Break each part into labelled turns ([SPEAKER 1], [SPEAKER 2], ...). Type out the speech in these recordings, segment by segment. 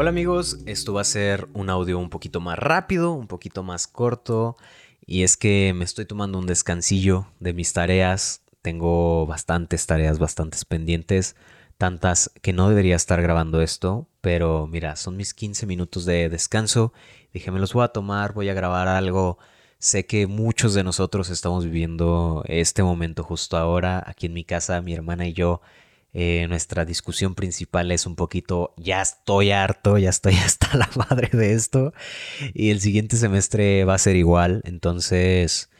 [SPEAKER 1] Hola amigos, esto va a ser un audio un poquito más rápido, un poquito más corto, y es que me estoy tomando un descansillo de mis tareas, tengo bastantes tareas, bastantes pendientes, tantas que no debería estar grabando esto, pero mira, son mis 15 minutos de descanso, dije me los voy a tomar, voy a grabar algo, sé que muchos de nosotros estamos viviendo este momento justo ahora, aquí en mi casa, mi hermana y yo, eh, nuestra discusión principal es un poquito, ya estoy harto, ya estoy hasta la madre de esto. Y el siguiente semestre va a ser igual. Entonces,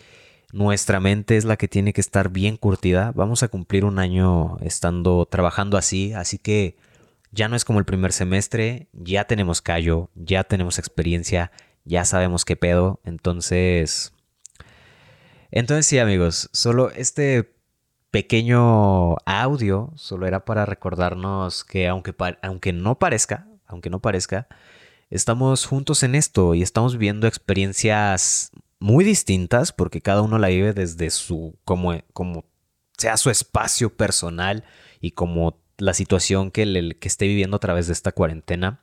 [SPEAKER 1] nuestra mente es la que tiene que estar bien curtida. Vamos a cumplir un año estando trabajando así. Así que ya no es como el primer semestre. Ya tenemos callo, ya tenemos experiencia, ya sabemos qué pedo. Entonces... Entonces sí amigos, solo este pequeño audio solo era para recordarnos que aunque, aunque no parezca, aunque no parezca, estamos juntos en esto y estamos viviendo experiencias muy distintas porque cada uno la vive desde su, como, como sea su espacio personal y como la situación que, que esté viviendo a través de esta cuarentena.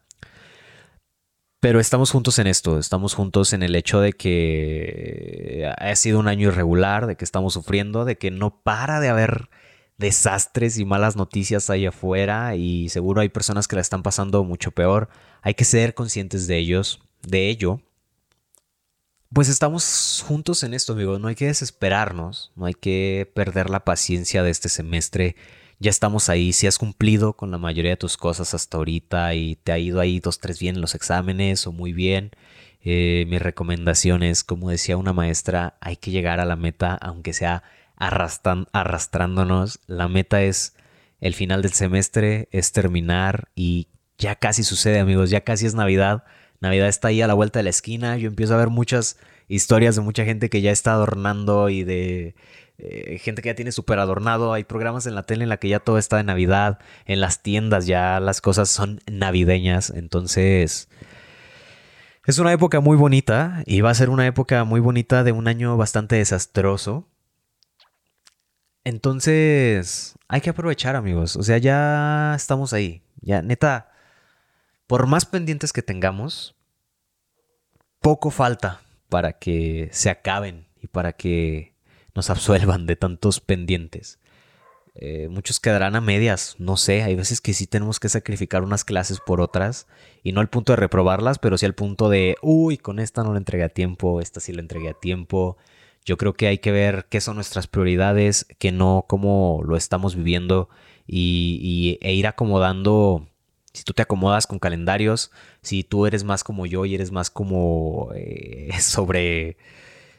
[SPEAKER 1] Pero estamos juntos en esto, estamos juntos en el hecho de que ha sido un año irregular, de que estamos sufriendo, de que no para de haber desastres y malas noticias ahí afuera y seguro hay personas que la están pasando mucho peor. Hay que ser conscientes de ellos, de ello. Pues estamos juntos en esto, amigos. No hay que desesperarnos, no hay que perder la paciencia de este semestre ya estamos ahí, si has cumplido con la mayoría de tus cosas hasta ahorita y te ha ido ahí dos, tres bien en los exámenes o muy bien, eh, mi recomendación es, como decía una maestra, hay que llegar a la meta, aunque sea arrastrándonos. La meta es el final del semestre, es terminar y ya casi sucede, amigos, ya casi es Navidad. Navidad está ahí a la vuelta de la esquina. Yo empiezo a ver muchas historias de mucha gente que ya está adornando y de eh, gente que ya tiene súper adornado. Hay programas en la tele en la que ya todo está de Navidad. En las tiendas ya las cosas son navideñas. Entonces, es una época muy bonita y va a ser una época muy bonita de un año bastante desastroso. Entonces, hay que aprovechar, amigos. O sea, ya estamos ahí. Ya, neta, por más pendientes que tengamos, poco falta para que se acaben y para que nos absuelvan de tantos pendientes. Eh, muchos quedarán a medias, no sé, hay veces que sí tenemos que sacrificar unas clases por otras y no al punto de reprobarlas, pero sí al punto de, uy, con esta no la entregué a tiempo, esta sí la entregué a tiempo. Yo creo que hay que ver qué son nuestras prioridades, que no cómo lo estamos viviendo y, e ir acomodando. Si tú te acomodas con calendarios, si tú eres más como yo y eres más como eh, sobre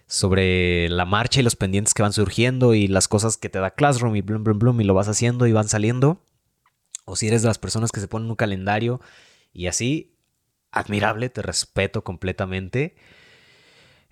[SPEAKER 1] sobre la marcha y los pendientes que van surgiendo y las cosas que te da Classroom y blum, blum, blum y lo vas haciendo y van saliendo. O si eres de las personas que se ponen un calendario y así, admirable, te respeto completamente.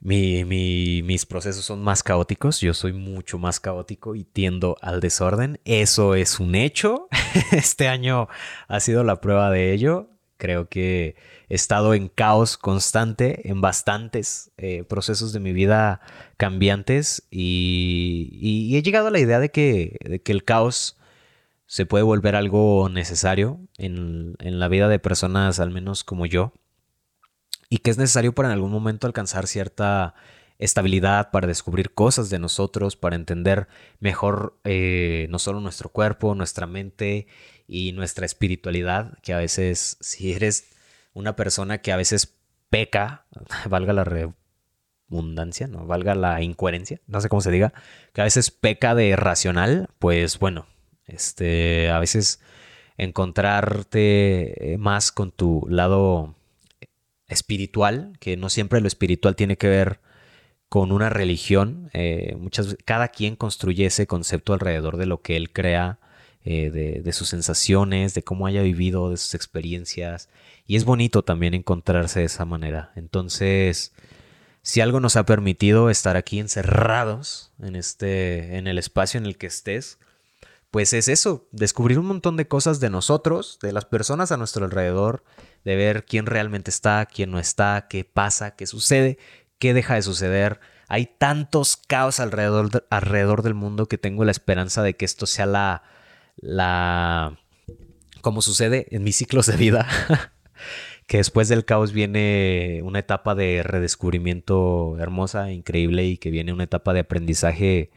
[SPEAKER 1] mis procesos son más caóticos, yo soy mucho más caótico y tiendo al desorden. Eso es un hecho. Este año ha sido la prueba de ello. Creo que he estado en caos constante en bastantes eh, procesos de mi vida cambiantes y, he llegado a la idea de que, el caos se puede volver algo necesario en, en la vida de personas al menos como yo y que es necesario para en algún momento alcanzar cierta estabilidad, para descubrir cosas de nosotros, para entender mejor eh, no solo nuestro cuerpo, nuestra mente y nuestra espiritualidad, que a veces si eres una persona que a veces peca, valga la redundancia, no valga la incoherencia, no sé cómo se diga, que a veces peca de racional, pues bueno, este, a veces encontrarte más con tu lado espiritual, que no siempre lo espiritual tiene que ver con una religión. Eh, muchas, cada quien construye ese concepto alrededor de lo que él crea, eh, de, sus sensaciones, de cómo haya vivido, de sus experiencias. Y es bonito también encontrarse de esa manera. Entonces, si algo nos ha permitido estar aquí encerrados en, este, en el espacio en el que estés, pues es eso, descubrir un montón de cosas de nosotros, de las personas a nuestro alrededor, de ver quién realmente está, quién no está, qué pasa, qué sucede, qué deja de suceder. Hay tantos caos alrededor, alrededor del mundo que tengo la esperanza de que esto sea la, la, como sucede en mis ciclos de vida, que después del caos viene una etapa de redescubrimiento hermosa, increíble y que viene una etapa de aprendizaje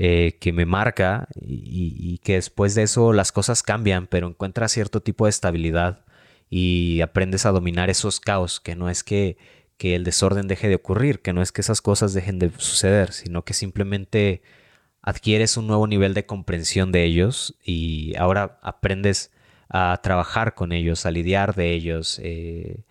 [SPEAKER 1] eh, que me marca y, que después de eso las cosas cambian, pero encuentras cierto tipo de estabilidad y aprendes a dominar esos caos, que no es que, que el desorden deje de ocurrir, que no es que esas cosas dejen de suceder, sino que simplemente adquieres un nuevo nivel de comprensión de ellos y ahora aprendes a trabajar con ellos, a lidiar de ellos, eh,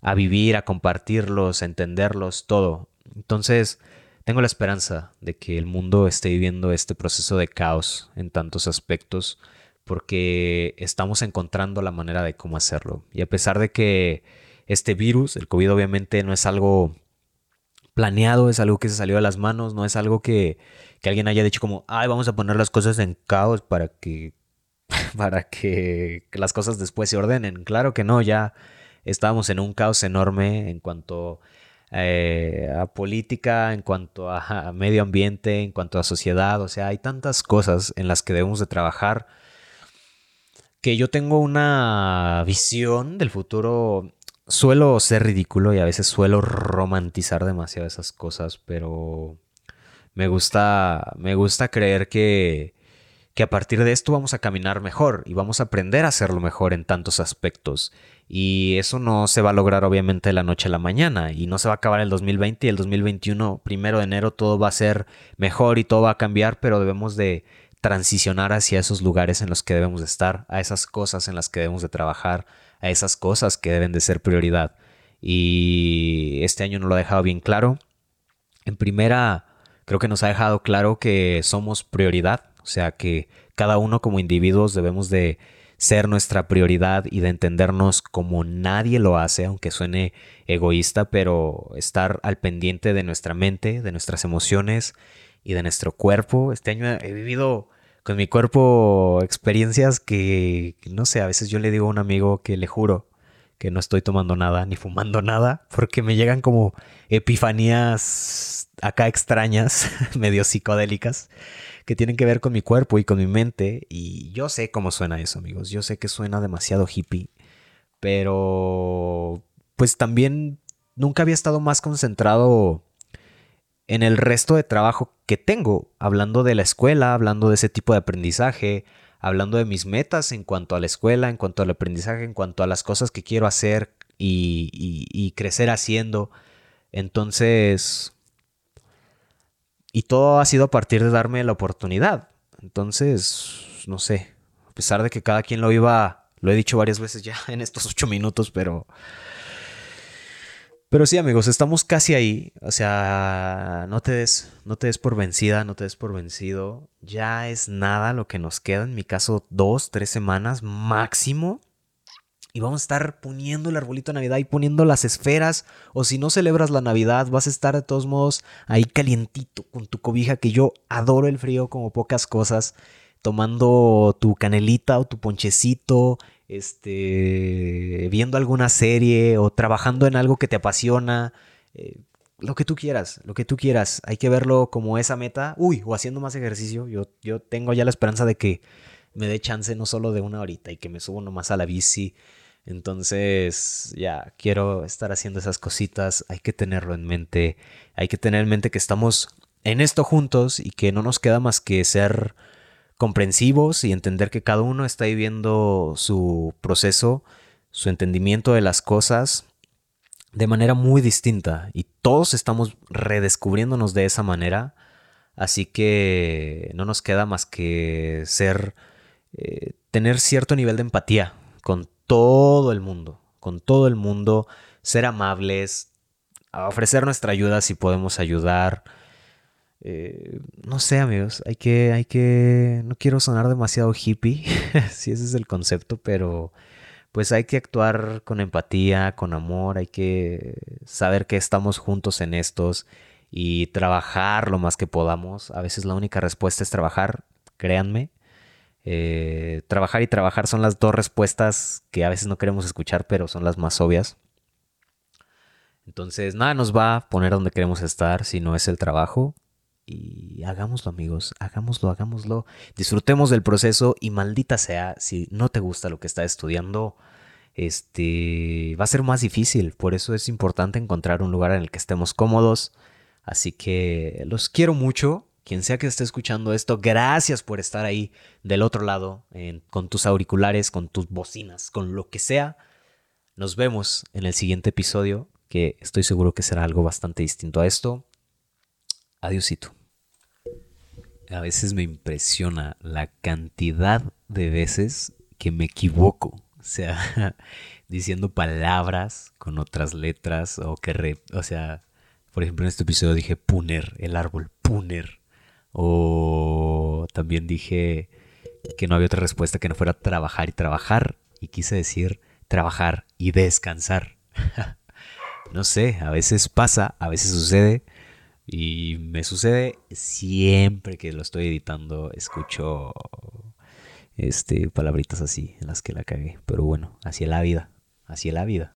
[SPEAKER 1] a vivir, a compartirlos, a entenderlos, todo. Entonces, tengo la esperanza de que el mundo esté viviendo este proceso de caos en tantos aspectos porque estamos encontrando la manera de cómo hacerlo. Y a pesar de que este virus, el COVID obviamente no es algo planeado, es algo que se salió de las manos, no es algo que, que alguien haya dicho como, ay, vamos a poner las cosas en caos para que para que las cosas después se ordenen. Claro que no, ya estábamos en un caos enorme en cuanto eh, a política, en cuanto a, medio ambiente, en cuanto a sociedad. O sea, hay tantas cosas en las que debemos de trabajar que yo tengo una visión del futuro. Suelo ser ridículo y a veces suelo romantizar demasiado esas cosas, pero me gusta, me gusta creer que que a partir de esto vamos a caminar mejor y vamos a aprender a hacerlo mejor en tantos aspectos. Y eso no se va a lograr obviamente de la noche a la mañana y no se va a acabar el 2020 y el 2021, primero de enero, todo va a ser mejor y todo va a cambiar, pero debemos de transicionar hacia esos lugares en los que debemos de estar, a esas cosas en las que debemos de trabajar, a esas cosas que deben de ser prioridad. Y este año nos lo ha dejado bien claro. En primera, creo que nos ha dejado claro que somos prioridad o sea que cada uno como individuos debemos de ser nuestra prioridad y de entendernos como nadie lo hace, aunque suene egoísta, pero estar al pendiente de nuestra mente, de nuestras emociones y de nuestro cuerpo. Este año he vivido con mi cuerpo experiencias que, no sé, a veces yo le digo a un amigo que le juro que no estoy tomando nada ni fumando nada, porque me llegan como epifanías acá extrañas, medio psicodélicas que tienen que ver con mi cuerpo y con mi mente. Y yo sé cómo suena eso, amigos. Yo sé que suena demasiado hippie. Pero pues también nunca había estado más concentrado en el resto de trabajo que tengo, hablando de la escuela, hablando de ese tipo de aprendizaje, hablando de mis metas en cuanto a la escuela, en cuanto al aprendizaje, en cuanto a las cosas que quiero hacer y, crecer haciendo. Entonces, y todo ha sido a partir de darme la oportunidad. Entonces, no sé, a pesar de que cada quien lo iba, lo he dicho varias veces ya en estos ocho minutos, pero... Pero sí, amigos, estamos casi ahí. O sea, no te des, no te des por vencida, no te des por vencido. Ya es nada lo que nos queda. En mi caso, dos, tres semanas máximo y vamos a estar poniendo el arbolito de Navidad y poniendo las esferas. O si no celebras la Navidad, vas a estar de todos modos ahí calientito con tu cobija, que yo adoro el frío como pocas cosas. Tomando tu canelita o tu ponchecito, este, viendo alguna serie o trabajando en algo que te apasiona. Eh, lo que tú quieras, lo que tú quieras. Hay que verlo como esa meta. Uy, o haciendo más ejercicio. Yo, yo tengo ya la esperanza de que me dé chance no solo de una horita y que me subo nomás a la bici entonces, ya, quiero estar haciendo esas cositas, hay que tenerlo en mente, hay que tener en mente que estamos en esto juntos y que no nos queda más que ser comprensivos y entender que cada uno está viviendo su proceso, su entendimiento de las cosas de manera muy distinta y todos estamos redescubriéndonos de esa manera, así que no nos queda más que ser, eh, tener cierto nivel de empatía con todo el mundo, con todo el mundo, ser amables, ofrecer nuestra ayuda si podemos ayudar. Eh, no sé, amigos, hay que, hay que, no quiero sonar demasiado hippie, si ese es el concepto, pero pues hay que actuar con empatía, con amor, hay que saber que estamos juntos en estos y trabajar lo más que podamos. A veces la única respuesta es trabajar, créanme. Eh, trabajar y trabajar son las dos respuestas que a veces no queremos escuchar, pero son las más obvias. Entonces, nada nos va a poner donde queremos estar si no es el trabajo. Y hagámoslo, amigos, hagámoslo, hagámoslo. Disfrutemos del proceso y maldita sea si no te gusta lo que estás estudiando. este, va a ser más difícil. Por eso es importante encontrar un lugar en el que estemos cómodos. Así que los quiero mucho. Quien sea que esté escuchando esto, gracias por estar ahí del otro lado, con tus auriculares, con tus bocinas, con lo que sea. Nos vemos en el siguiente episodio, que estoy seguro que será algo bastante distinto a esto. Adiósito. A veces me impresiona la cantidad de veces que me equivoco. O sea, diciendo palabras con otras letras o que, o sea, por ejemplo en este episodio dije puner, el árbol, puner. O también dije que no había otra respuesta que no fuera trabajar y trabajar. Y quise decir trabajar y descansar. no sé, a veces pasa, a veces sucede. Y me sucede siempre que lo estoy editando, escucho este palabritas así en las que la cagué. Pero bueno, así es la vida, así la vida.